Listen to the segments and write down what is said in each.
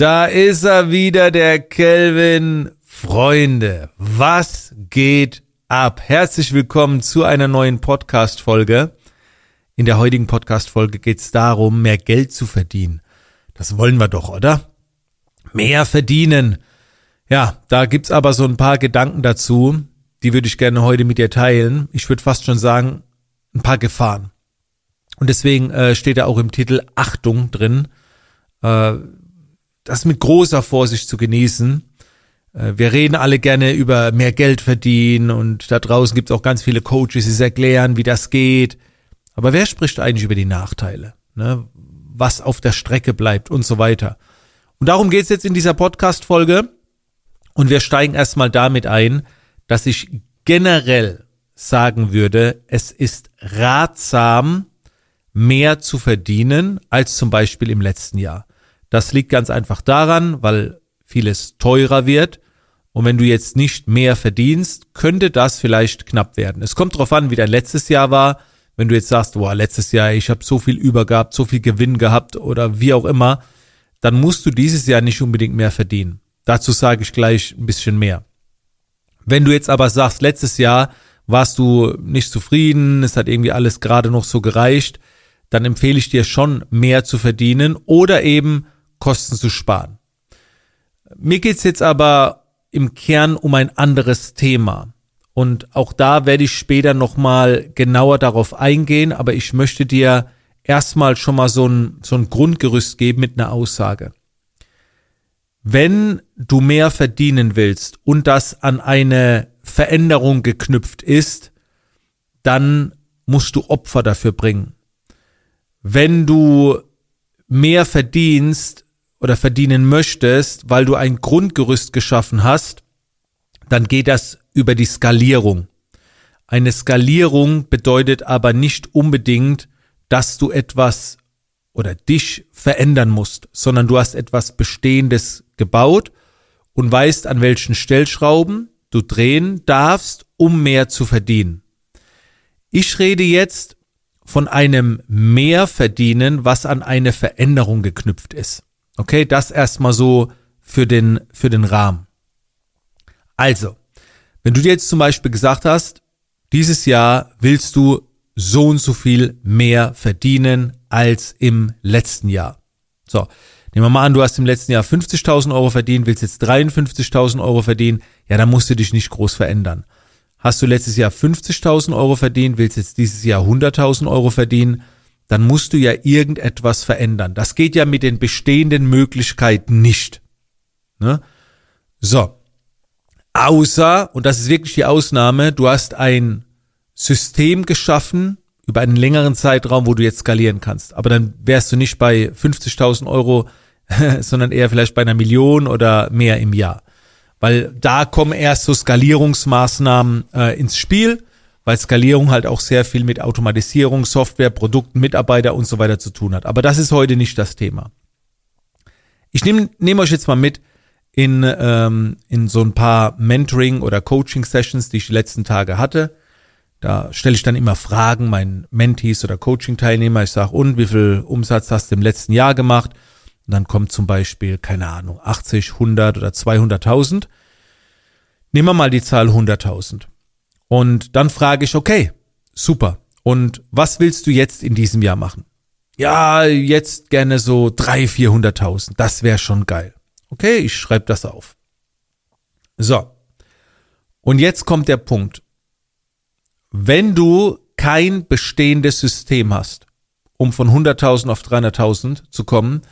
Da ist er wieder, der Kelvin. Freunde, was geht ab? Herzlich willkommen zu einer neuen Podcast-Folge. In der heutigen Podcast-Folge geht es darum, mehr Geld zu verdienen. Das wollen wir doch, oder? Mehr verdienen. Ja, da gibt's aber so ein paar Gedanken dazu, die würde ich gerne heute mit dir teilen. Ich würde fast schon sagen, ein paar Gefahren. Und deswegen äh, steht da auch im Titel Achtung drin. Äh, das mit großer Vorsicht zu genießen. Äh, wir reden alle gerne über mehr Geld verdienen und da draußen gibt es auch ganz viele Coaches, die es erklären, wie das geht. Aber wer spricht eigentlich über die Nachteile? Ne? Was auf der Strecke bleibt und so weiter. Und darum geht es jetzt in dieser Podcast-Folge. Und wir steigen erstmal damit ein, dass ich generell sagen würde, es ist ratsam, mehr zu verdienen als zum Beispiel im letzten Jahr. Das liegt ganz einfach daran, weil vieles teurer wird. Und wenn du jetzt nicht mehr verdienst, könnte das vielleicht knapp werden. Es kommt darauf an, wie dein letztes Jahr war. Wenn du jetzt sagst, boah, letztes Jahr, ich habe so viel übergehabt, so viel Gewinn gehabt oder wie auch immer, dann musst du dieses Jahr nicht unbedingt mehr verdienen. Dazu sage ich gleich ein bisschen mehr. Wenn du jetzt aber sagst, letztes Jahr warst du nicht zufrieden, es hat irgendwie alles gerade noch so gereicht, dann empfehle ich dir schon mehr zu verdienen oder eben Kosten zu sparen. Mir geht's jetzt aber im Kern um ein anderes Thema. Und auch da werde ich später nochmal genauer darauf eingehen, aber ich möchte dir erstmal schon mal so ein, so ein Grundgerüst geben mit einer Aussage. Wenn du mehr verdienen willst und das an eine Veränderung geknüpft ist, dann musst du Opfer dafür bringen. Wenn du mehr verdienst oder verdienen möchtest, weil du ein Grundgerüst geschaffen hast, dann geht das über die Skalierung. Eine Skalierung bedeutet aber nicht unbedingt, dass du etwas oder dich verändern musst, sondern du hast etwas Bestehendes gebaut und weißt, an welchen Stellschrauben du drehen darfst, um mehr zu verdienen. Ich rede jetzt von einem Mehrverdienen, was an eine Veränderung geknüpft ist. Okay, das erstmal so für den, für den Rahmen. Also, wenn du dir jetzt zum Beispiel gesagt hast, dieses Jahr willst du so und so viel mehr verdienen als im letzten Jahr. So, nehmen wir mal an, du hast im letzten Jahr 50.000 Euro verdient, willst jetzt 53.000 Euro verdienen, ja, dann musst du dich nicht groß verändern. Hast du letztes Jahr 50.000 Euro verdient, willst jetzt dieses Jahr 100.000 Euro verdienen, dann musst du ja irgendetwas verändern. Das geht ja mit den bestehenden Möglichkeiten nicht. Ne? So. Außer, und das ist wirklich die Ausnahme, du hast ein System geschaffen über einen längeren Zeitraum, wo du jetzt skalieren kannst. Aber dann wärst du nicht bei 50.000 Euro, sondern eher vielleicht bei einer Million oder mehr im Jahr. Weil da kommen erst so Skalierungsmaßnahmen äh, ins Spiel weil Skalierung halt auch sehr viel mit Automatisierung, Software, Produkten, Mitarbeiter und so weiter zu tun hat. Aber das ist heute nicht das Thema. Ich nehme nehm euch jetzt mal mit in, ähm, in so ein paar Mentoring- oder Coaching-Sessions, die ich die letzten Tage hatte. Da stelle ich dann immer Fragen meinen Mentees oder Coaching-Teilnehmer. Ich sage, und wie viel Umsatz hast du im letzten Jahr gemacht? Und dann kommt zum Beispiel, keine Ahnung, 80, 100 oder 200.000. Nehmen wir mal die Zahl 100.000. Und dann frage ich, okay, super. Und was willst du jetzt in diesem Jahr machen? Ja, jetzt gerne so 300.000, 400.000. Das wäre schon geil. Okay, ich schreibe das auf. So. Und jetzt kommt der Punkt. Wenn du kein bestehendes System hast, um von 100.000 auf 300.000 zu kommen,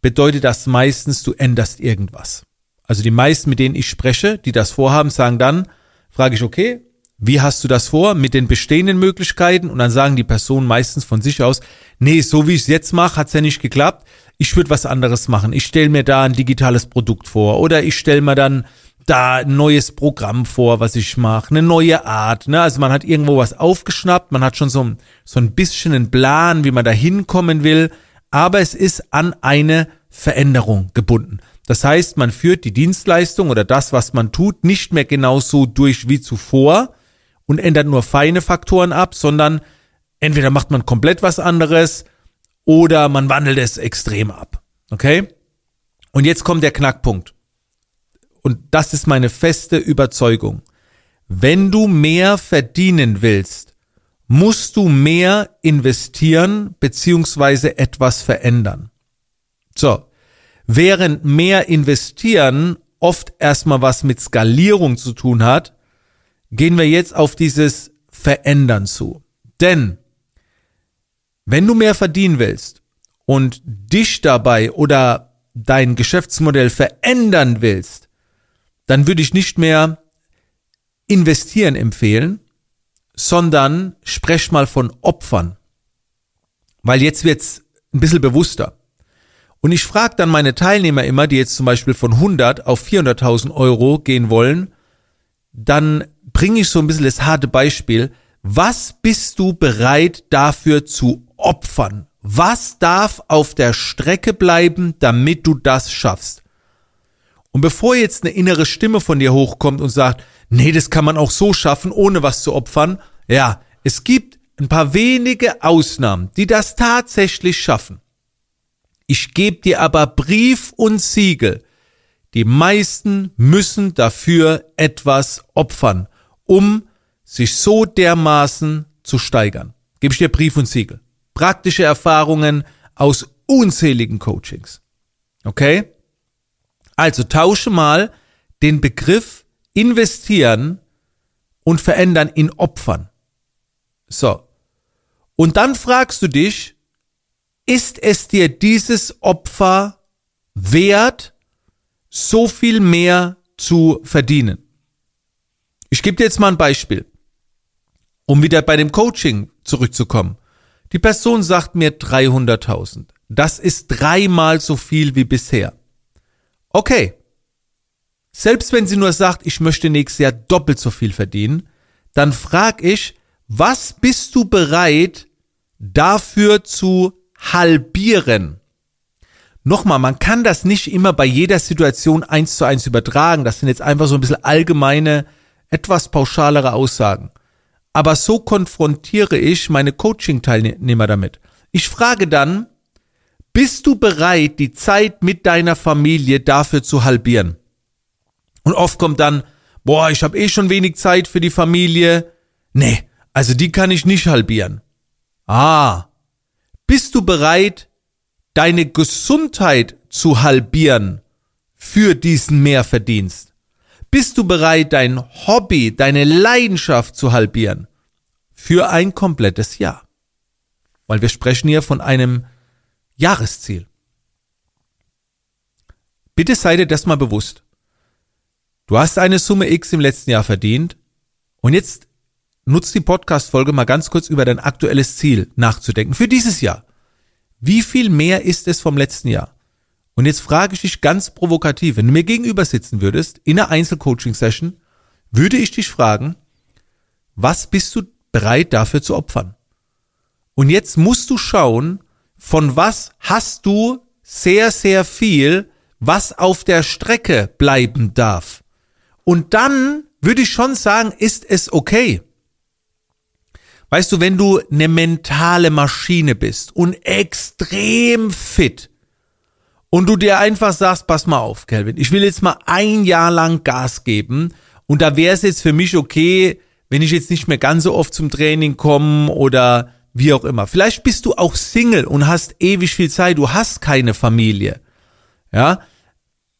bedeutet das meistens, du änderst irgendwas. Also die meisten, mit denen ich spreche, die das vorhaben, sagen dann, frage ich, okay, wie hast du das vor mit den bestehenden Möglichkeiten? Und dann sagen die Personen meistens von sich aus, nee, so wie ich es jetzt mache, hat's ja nicht geklappt. Ich würde was anderes machen. Ich stelle mir da ein digitales Produkt vor oder ich stelle mir dann da ein neues Programm vor, was ich mache, eine neue Art. Ne? Also man hat irgendwo was aufgeschnappt, man hat schon so, so ein bisschen einen Plan, wie man da hinkommen will, aber es ist an eine Veränderung gebunden. Das heißt, man führt die Dienstleistung oder das, was man tut, nicht mehr genauso durch wie zuvor, und ändert nur feine Faktoren ab, sondern entweder macht man komplett was anderes oder man wandelt es extrem ab. Okay? Und jetzt kommt der Knackpunkt. Und das ist meine feste Überzeugung. Wenn du mehr verdienen willst, musst du mehr investieren beziehungsweise etwas verändern. So, während mehr investieren oft erstmal was mit Skalierung zu tun hat, gehen wir jetzt auf dieses Verändern zu. Denn wenn du mehr verdienen willst und dich dabei oder dein Geschäftsmodell verändern willst, dann würde ich nicht mehr investieren empfehlen, sondern sprech mal von Opfern. Weil jetzt wird's ein bisschen bewusster. Und ich frage dann meine Teilnehmer immer, die jetzt zum Beispiel von 100 auf 400.000 Euro gehen wollen, dann bringe ich so ein bisschen das harte Beispiel. Was bist du bereit dafür zu opfern? Was darf auf der Strecke bleiben, damit du das schaffst? Und bevor jetzt eine innere Stimme von dir hochkommt und sagt, nee, das kann man auch so schaffen, ohne was zu opfern, ja, es gibt ein paar wenige Ausnahmen, die das tatsächlich schaffen. Ich gebe dir aber Brief und Siegel. Die meisten müssen dafür etwas opfern, um sich so dermaßen zu steigern. Gebe ich dir Brief und Siegel. Praktische Erfahrungen aus unzähligen Coachings. Okay? Also tausche mal den Begriff investieren und verändern in Opfern. So. Und dann fragst du dich, ist es dir dieses Opfer wert, so viel mehr zu verdienen? Ich gebe dir jetzt mal ein Beispiel, um wieder bei dem Coaching zurückzukommen. Die Person sagt mir 300.000. Das ist dreimal so viel wie bisher. Okay. Selbst wenn sie nur sagt, ich möchte nächstes Jahr doppelt so viel verdienen, dann frag ich, was bist du bereit dafür zu halbieren. Nochmal, man kann das nicht immer bei jeder Situation eins zu eins übertragen. Das sind jetzt einfach so ein bisschen allgemeine, etwas pauschalere Aussagen. Aber so konfrontiere ich meine Coaching-Teilnehmer damit. Ich frage dann, bist du bereit, die Zeit mit deiner Familie dafür zu halbieren? Und oft kommt dann, boah, ich habe eh schon wenig Zeit für die Familie. Nee, also die kann ich nicht halbieren. Ah, bist du bereit, deine Gesundheit zu halbieren für diesen Mehrverdienst? Bist du bereit, dein Hobby, deine Leidenschaft zu halbieren für ein komplettes Jahr? Weil wir sprechen hier von einem Jahresziel. Bitte sei dir das mal bewusst. Du hast eine Summe X im letzten Jahr verdient und jetzt nutzt die Podcast-Folge mal ganz kurz über dein aktuelles Ziel nachzudenken für dieses Jahr. Wie viel mehr ist es vom letzten Jahr? Und jetzt frage ich dich ganz provokativ, wenn du mir gegenüber sitzen würdest, in einer Einzelcoaching-Session, würde ich dich fragen, was bist du bereit dafür zu opfern? Und jetzt musst du schauen, von was hast du sehr, sehr viel, was auf der Strecke bleiben darf. Und dann würde ich schon sagen, ist es okay. Weißt du, wenn du eine mentale Maschine bist und extrem fit und du dir einfach sagst, pass mal auf, Kelvin, ich will jetzt mal ein Jahr lang Gas geben und da wäre es jetzt für mich okay, wenn ich jetzt nicht mehr ganz so oft zum Training komme oder wie auch immer. Vielleicht bist du auch Single und hast ewig viel Zeit, du hast keine Familie. Ja,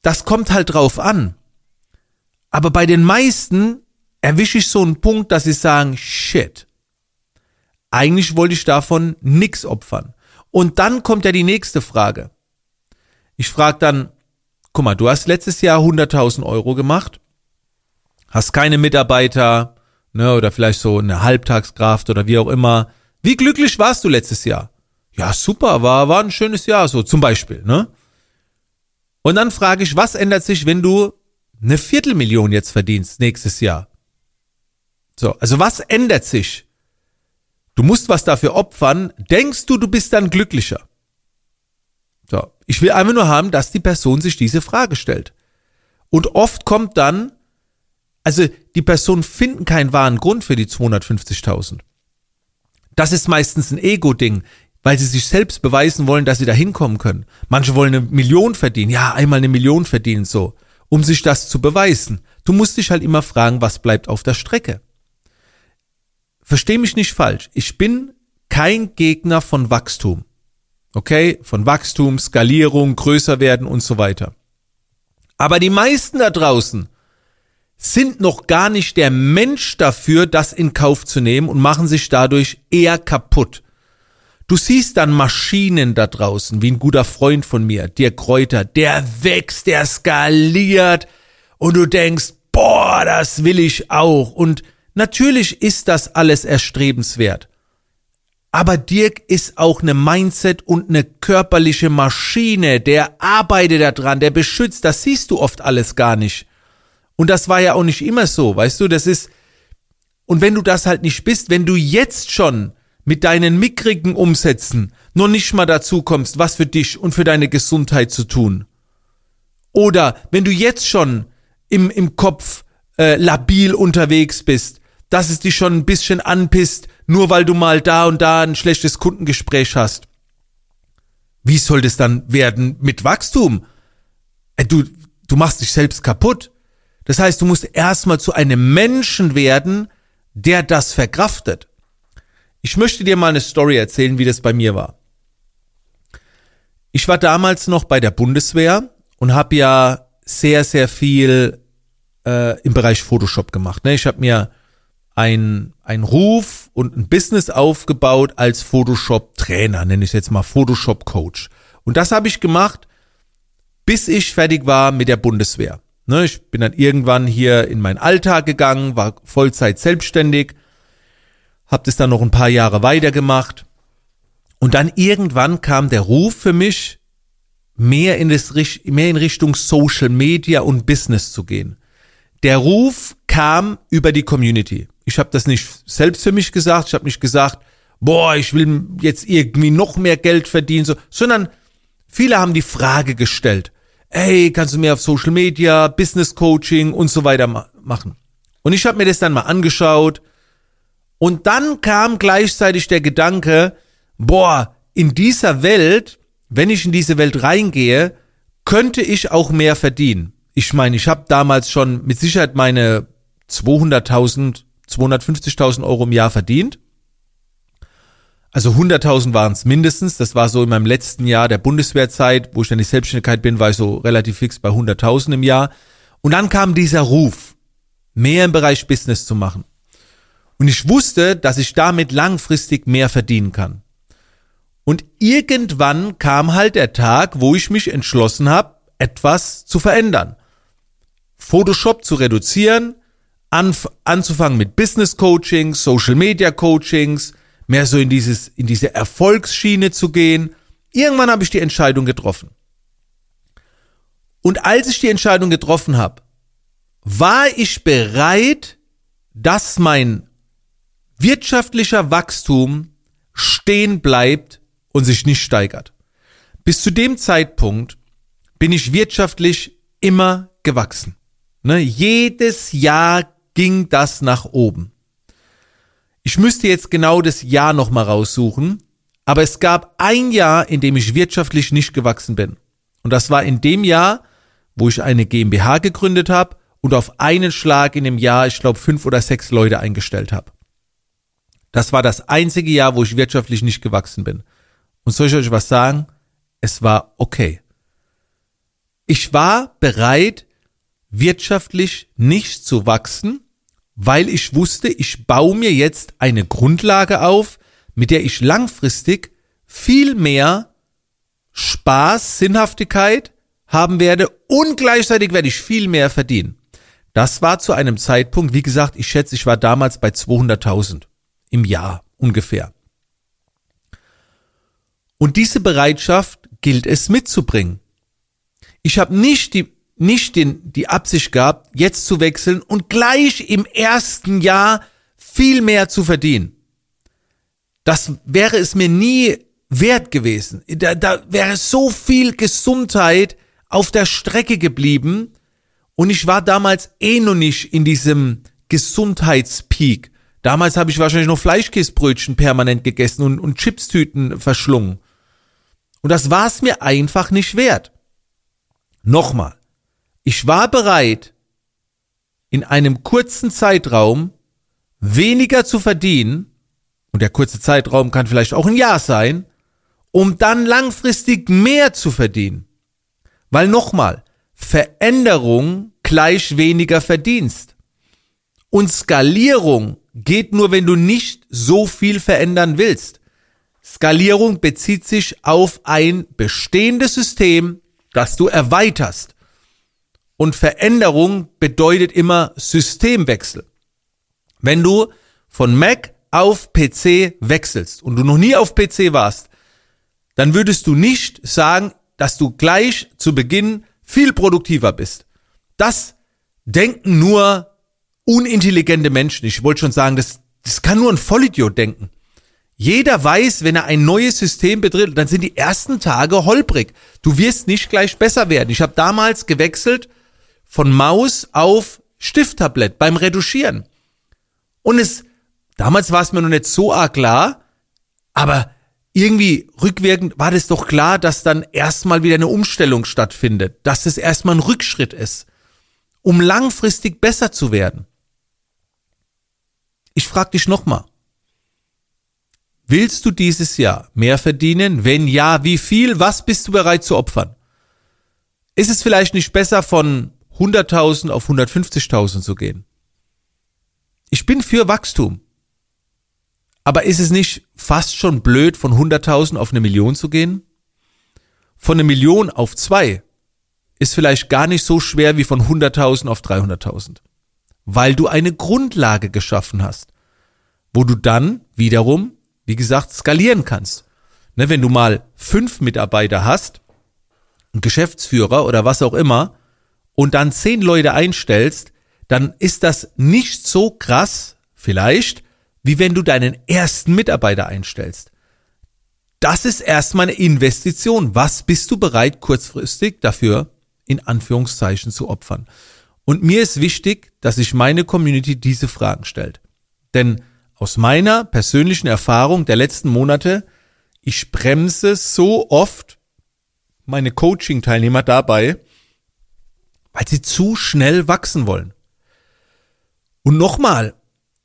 das kommt halt drauf an. Aber bei den meisten erwische ich so einen Punkt, dass sie sagen, shit, eigentlich wollte ich davon nix opfern. Und dann kommt ja die nächste Frage. Ich frage dann, guck mal, du hast letztes Jahr 100.000 Euro gemacht, hast keine Mitarbeiter, ne, oder vielleicht so eine Halbtagskraft oder wie auch immer. Wie glücklich warst du letztes Jahr? Ja, super, war, war ein schönes Jahr, so zum Beispiel, ne? Und dann frage ich, was ändert sich, wenn du eine Viertelmillion jetzt verdienst nächstes Jahr? So, also was ändert sich? Du musst was dafür opfern. Denkst du, du bist dann glücklicher? So. Ich will einfach nur haben, dass die Person sich diese Frage stellt. Und oft kommt dann, also die Personen finden keinen wahren Grund für die 250.000. Das ist meistens ein Ego-Ding. weil sie sich selbst beweisen wollen, dass sie da hinkommen können. Manche wollen eine Million verdienen, ja, einmal eine Million verdienen so, um sich das zu beweisen. Du musst dich halt immer fragen, was bleibt auf der Strecke. Versteh mich nicht falsch, ich bin kein Gegner von Wachstum. Okay, von Wachstum, Skalierung, größer werden und so weiter. Aber die meisten da draußen sind noch gar nicht der Mensch dafür, das in Kauf zu nehmen und machen sich dadurch eher kaputt. Du siehst dann Maschinen da draußen, wie ein guter Freund von mir, Dirk Kräuter, der wächst, der skaliert und du denkst, boah, das will ich auch. Und natürlich ist das alles erstrebenswert. Aber Dirk ist auch eine Mindset und eine körperliche Maschine, der arbeitet daran, der beschützt, das siehst du oft alles gar nicht. Und das war ja auch nicht immer so, weißt du, das ist, und wenn du das halt nicht bist, wenn du jetzt schon mit deinen mickrigen Umsätzen noch nicht mal dazu kommst, was für dich und für deine Gesundheit zu tun. Oder wenn du jetzt schon im, im Kopf äh, labil unterwegs bist, dass es dich schon ein bisschen anpisst, nur weil du mal da und da ein schlechtes Kundengespräch hast. Wie soll das dann werden mit Wachstum? Äh, du, du machst dich selbst kaputt. Das heißt, du musst erstmal zu einem Menschen werden, der das verkraftet. Ich möchte dir mal eine Story erzählen, wie das bei mir war. Ich war damals noch bei der Bundeswehr und habe ja sehr, sehr viel äh, im Bereich Photoshop gemacht. Ne? Ich habe mir ein, ein Ruf und ein Business aufgebaut als Photoshop-Trainer, nenne ich jetzt mal Photoshop-Coach. Und das habe ich gemacht, bis ich fertig war mit der Bundeswehr. Ne, ich bin dann irgendwann hier in meinen Alltag gegangen, war Vollzeit selbstständig hab das dann noch ein paar Jahre weitergemacht. Und dann irgendwann kam der Ruf für mich, mehr in, das, mehr in Richtung Social Media und Business zu gehen. Der Ruf kam über die Community. Ich habe das nicht selbst für mich gesagt. Ich habe nicht gesagt, boah, ich will jetzt irgendwie noch mehr Geld verdienen, so, sondern viele haben die Frage gestellt, ey, kannst du mehr auf Social Media, Business Coaching und so weiter ma machen? Und ich habe mir das dann mal angeschaut, und dann kam gleichzeitig der Gedanke, boah, in dieser Welt, wenn ich in diese Welt reingehe, könnte ich auch mehr verdienen. Ich meine, ich habe damals schon mit Sicherheit meine 200.000, 250.000 Euro im Jahr verdient. Also 100.000 waren es mindestens. Das war so in meinem letzten Jahr der Bundeswehrzeit, wo ich dann die Selbstständigkeit bin, war ich so relativ fix bei 100.000 im Jahr. Und dann kam dieser Ruf, mehr im Bereich Business zu machen. Und ich wusste, dass ich damit langfristig mehr verdienen kann. Und irgendwann kam halt der Tag, wo ich mich entschlossen habe, etwas zu verändern. Photoshop zu reduzieren, anf anzufangen mit Business Coaching, Social Media Coachings, mehr so in dieses in diese Erfolgsschiene zu gehen. Irgendwann habe ich die Entscheidung getroffen. Und als ich die Entscheidung getroffen habe, war ich bereit, dass mein wirtschaftlicher Wachstum stehen bleibt und sich nicht steigert. Bis zu dem Zeitpunkt bin ich wirtschaftlich immer gewachsen. Ne? Jedes Jahr ging das nach oben. Ich müsste jetzt genau das Jahr nochmal raussuchen, aber es gab ein Jahr, in dem ich wirtschaftlich nicht gewachsen bin. Und das war in dem Jahr, wo ich eine GmbH gegründet habe und auf einen Schlag in dem Jahr, ich glaube, fünf oder sechs Leute eingestellt habe. Das war das einzige Jahr, wo ich wirtschaftlich nicht gewachsen bin. Und soll ich euch was sagen? Es war okay. Ich war bereit, wirtschaftlich nicht zu wachsen, weil ich wusste, ich baue mir jetzt eine Grundlage auf, mit der ich langfristig viel mehr Spaß, Sinnhaftigkeit haben werde und gleichzeitig werde ich viel mehr verdienen. Das war zu einem Zeitpunkt, wie gesagt, ich schätze, ich war damals bei 200.000 im Jahr ungefähr. Und diese Bereitschaft gilt es mitzubringen. Ich habe nicht die nicht den, die Absicht gehabt, jetzt zu wechseln und gleich im ersten Jahr viel mehr zu verdienen. Das wäre es mir nie wert gewesen. Da, da wäre so viel Gesundheit auf der Strecke geblieben und ich war damals eh noch nicht in diesem Gesundheitspeak Damals habe ich wahrscheinlich noch Fleischkäsebrötchen permanent gegessen und, und Chipstüten verschlungen. Und das war es mir einfach nicht wert. Nochmal. Ich war bereit, in einem kurzen Zeitraum weniger zu verdienen, und der kurze Zeitraum kann vielleicht auch ein Jahr sein, um dann langfristig mehr zu verdienen. Weil nochmal, Veränderung gleich weniger Verdienst. Und Skalierung geht nur, wenn du nicht so viel verändern willst. Skalierung bezieht sich auf ein bestehendes System, das du erweiterst. Und Veränderung bedeutet immer Systemwechsel. Wenn du von Mac auf PC wechselst und du noch nie auf PC warst, dann würdest du nicht sagen, dass du gleich zu Beginn viel produktiver bist. Das denken nur unintelligente Menschen. Ich wollte schon sagen, das, das kann nur ein Vollidiot denken. Jeder weiß, wenn er ein neues System betritt, dann sind die ersten Tage holprig. Du wirst nicht gleich besser werden. Ich habe damals gewechselt von Maus auf Stifttablett beim Retuschieren. Und es, damals war es mir noch nicht so arg klar, aber irgendwie rückwirkend war das doch klar, dass dann erstmal wieder eine Umstellung stattfindet, dass es erstmal ein Rückschritt ist, um langfristig besser zu werden. Ich frage dich nochmal. Willst du dieses Jahr mehr verdienen? Wenn ja, wie viel? Was bist du bereit zu opfern? Ist es vielleicht nicht besser von 100.000 auf 150.000 zu gehen? Ich bin für Wachstum. Aber ist es nicht fast schon blöd, von 100.000 auf eine Million zu gehen? Von einer Million auf zwei ist vielleicht gar nicht so schwer wie von 100.000 auf 300.000. Weil du eine Grundlage geschaffen hast, wo du dann wiederum, wie gesagt, skalieren kannst. Ne, wenn du mal fünf Mitarbeiter hast, einen Geschäftsführer oder was auch immer, und dann zehn Leute einstellst, dann ist das nicht so krass, vielleicht, wie wenn du deinen ersten Mitarbeiter einstellst. Das ist erstmal eine Investition. Was bist du bereit, kurzfristig dafür in Anführungszeichen zu opfern? Und mir ist wichtig, dass sich meine Community diese Fragen stellt. Denn aus meiner persönlichen Erfahrung der letzten Monate, ich bremse so oft meine Coaching-Teilnehmer dabei, weil sie zu schnell wachsen wollen. Und nochmal,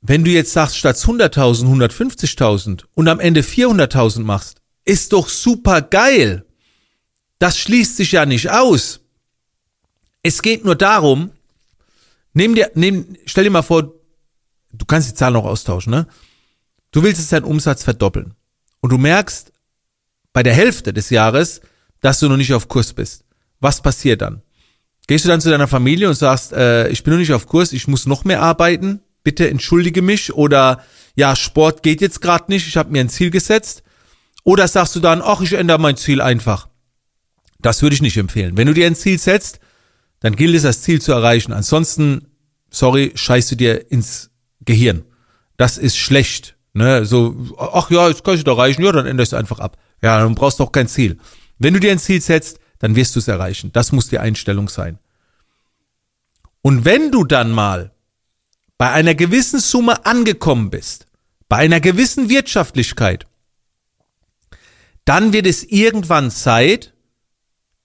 wenn du jetzt sagst, statt 100.000, 150.000 und am Ende 400.000 machst, ist doch super geil. Das schließt sich ja nicht aus. Es geht nur darum, nimm dir, nimm, stell dir mal vor, du kannst die Zahlen auch austauschen, ne? Du willst jetzt deinen Umsatz verdoppeln. Und du merkst bei der Hälfte des Jahres, dass du noch nicht auf Kurs bist. Was passiert dann? Gehst du dann zu deiner Familie und sagst, äh, ich bin noch nicht auf Kurs, ich muss noch mehr arbeiten? bitte entschuldige mich oder ja, Sport geht jetzt gerade nicht, ich habe mir ein Ziel gesetzt. Oder sagst du dann, ach, ich ändere mein Ziel einfach. Das würde ich nicht empfehlen. Wenn du dir ein Ziel setzt, dann gilt es, das Ziel zu erreichen. Ansonsten, sorry, scheißt du dir ins Gehirn. Das ist schlecht. Ne? So, ach ja, jetzt kann ich es erreichen, ja, dann änderst du einfach ab. Ja, dann brauchst du auch kein Ziel. Wenn du dir ein Ziel setzt, dann wirst du es erreichen. Das muss die Einstellung sein. Und wenn du dann mal bei einer gewissen Summe angekommen bist, bei einer gewissen Wirtschaftlichkeit, dann wird es irgendwann Zeit,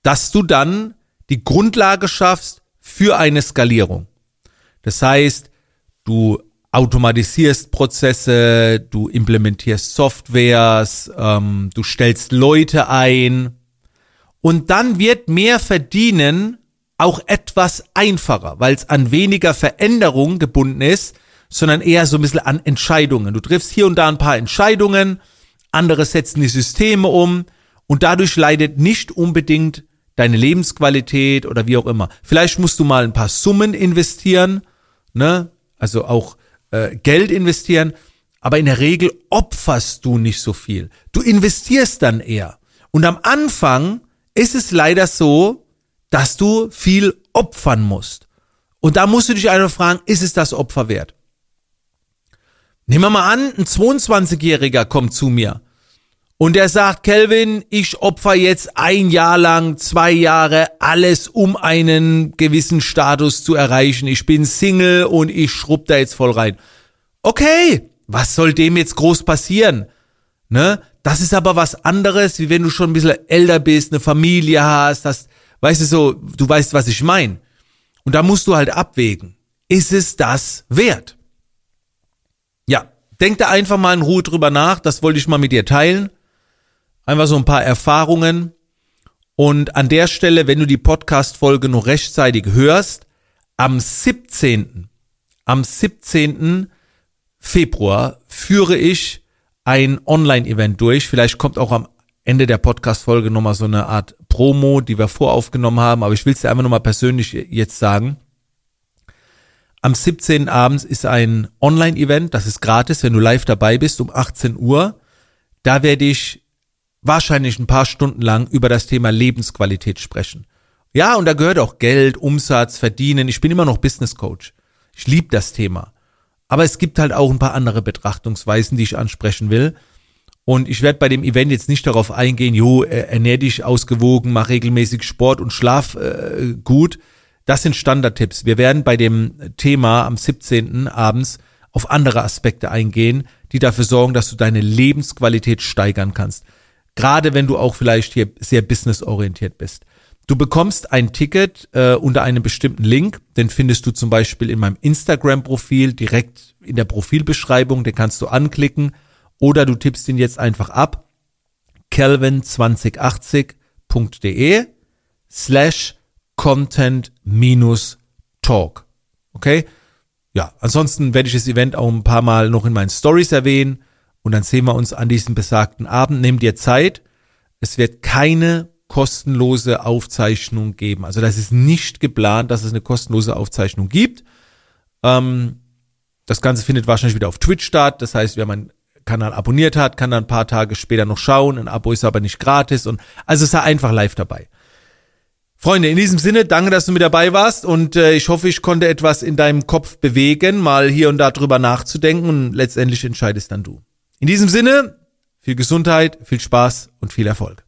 dass du dann die Grundlage schaffst für eine Skalierung. Das heißt, du automatisierst Prozesse, du implementierst Softwares, ähm, du stellst Leute ein und dann wird mehr verdienen auch etwas einfacher, weil es an weniger Veränderungen gebunden ist, sondern eher so ein bisschen an Entscheidungen. Du triffst hier und da ein paar Entscheidungen, andere setzen die Systeme um und dadurch leidet nicht unbedingt deine Lebensqualität oder wie auch immer. Vielleicht musst du mal ein paar Summen investieren, ne? Also auch äh, Geld investieren, aber in der Regel opferst du nicht so viel. Du investierst dann eher. Und am Anfang ist es leider so, dass du viel opfern musst. Und da musst du dich einfach fragen, ist es das Opfer wert? Nehmen wir mal an, ein 22-Jähriger kommt zu mir und er sagt, Kelvin, ich opfer jetzt ein Jahr lang, zwei Jahre, alles, um einen gewissen Status zu erreichen. Ich bin Single und ich schrubb da jetzt voll rein. Okay, was soll dem jetzt groß passieren? Ne? Das ist aber was anderes, wie wenn du schon ein bisschen älter bist, eine Familie hast, das, weißt du so, du weißt, was ich meine. Und da musst du halt abwägen. Ist es das wert? Ja, denk da einfach mal in Ruhe drüber nach, das wollte ich mal mit dir teilen. Einfach so ein paar Erfahrungen. Und an der Stelle, wenn du die Podcast-Folge noch rechtzeitig hörst, am 17. Am 17. Februar führe ich ein Online-Event durch. Vielleicht kommt auch am Ende der Podcast-Folge nochmal so eine Art Promo, die wir voraufgenommen haben, aber ich will es dir einfach nochmal persönlich jetzt sagen. Am 17. abends ist ein Online-Event, das ist gratis, wenn du live dabei bist, um 18 Uhr. Da werde ich wahrscheinlich ein paar Stunden lang über das Thema Lebensqualität sprechen. Ja, und da gehört auch Geld, Umsatz, Verdienen. Ich bin immer noch Business Coach. Ich liebe das Thema. Aber es gibt halt auch ein paar andere Betrachtungsweisen, die ich ansprechen will. Und ich werde bei dem Event jetzt nicht darauf eingehen, jo, ernähr dich ausgewogen, mach regelmäßig Sport und schlaf äh, gut. Das sind Standardtipps. Wir werden bei dem Thema am 17. abends auf andere Aspekte eingehen, die dafür sorgen, dass du deine Lebensqualität steigern kannst. Gerade wenn du auch vielleicht hier sehr businessorientiert bist. Du bekommst ein Ticket äh, unter einem bestimmten Link, den findest du zum Beispiel in meinem Instagram-Profil direkt in der Profilbeschreibung, den kannst du anklicken oder du tippst ihn jetzt einfach ab kelvin2080.de slash content minus talk. Okay? Ja, ansonsten werde ich das Event auch ein paar Mal noch in meinen Stories erwähnen und dann sehen wir uns an diesem besagten Abend. Nimm dir Zeit. Es wird keine kostenlose Aufzeichnung geben. Also das ist nicht geplant, dass es eine kostenlose Aufzeichnung gibt. Ähm, das Ganze findet wahrscheinlich wieder auf Twitch statt. Das heißt, wer meinen Kanal abonniert hat, kann dann ein paar Tage später noch schauen. Ein Abo ist aber nicht gratis und also sei einfach live dabei. Freunde, in diesem Sinne, danke, dass du mit dabei warst und äh, ich hoffe, ich konnte etwas in deinem Kopf bewegen, mal hier und da drüber nachzudenken und letztendlich entscheidest dann du. In diesem Sinne, viel Gesundheit, viel Spaß und viel Erfolg.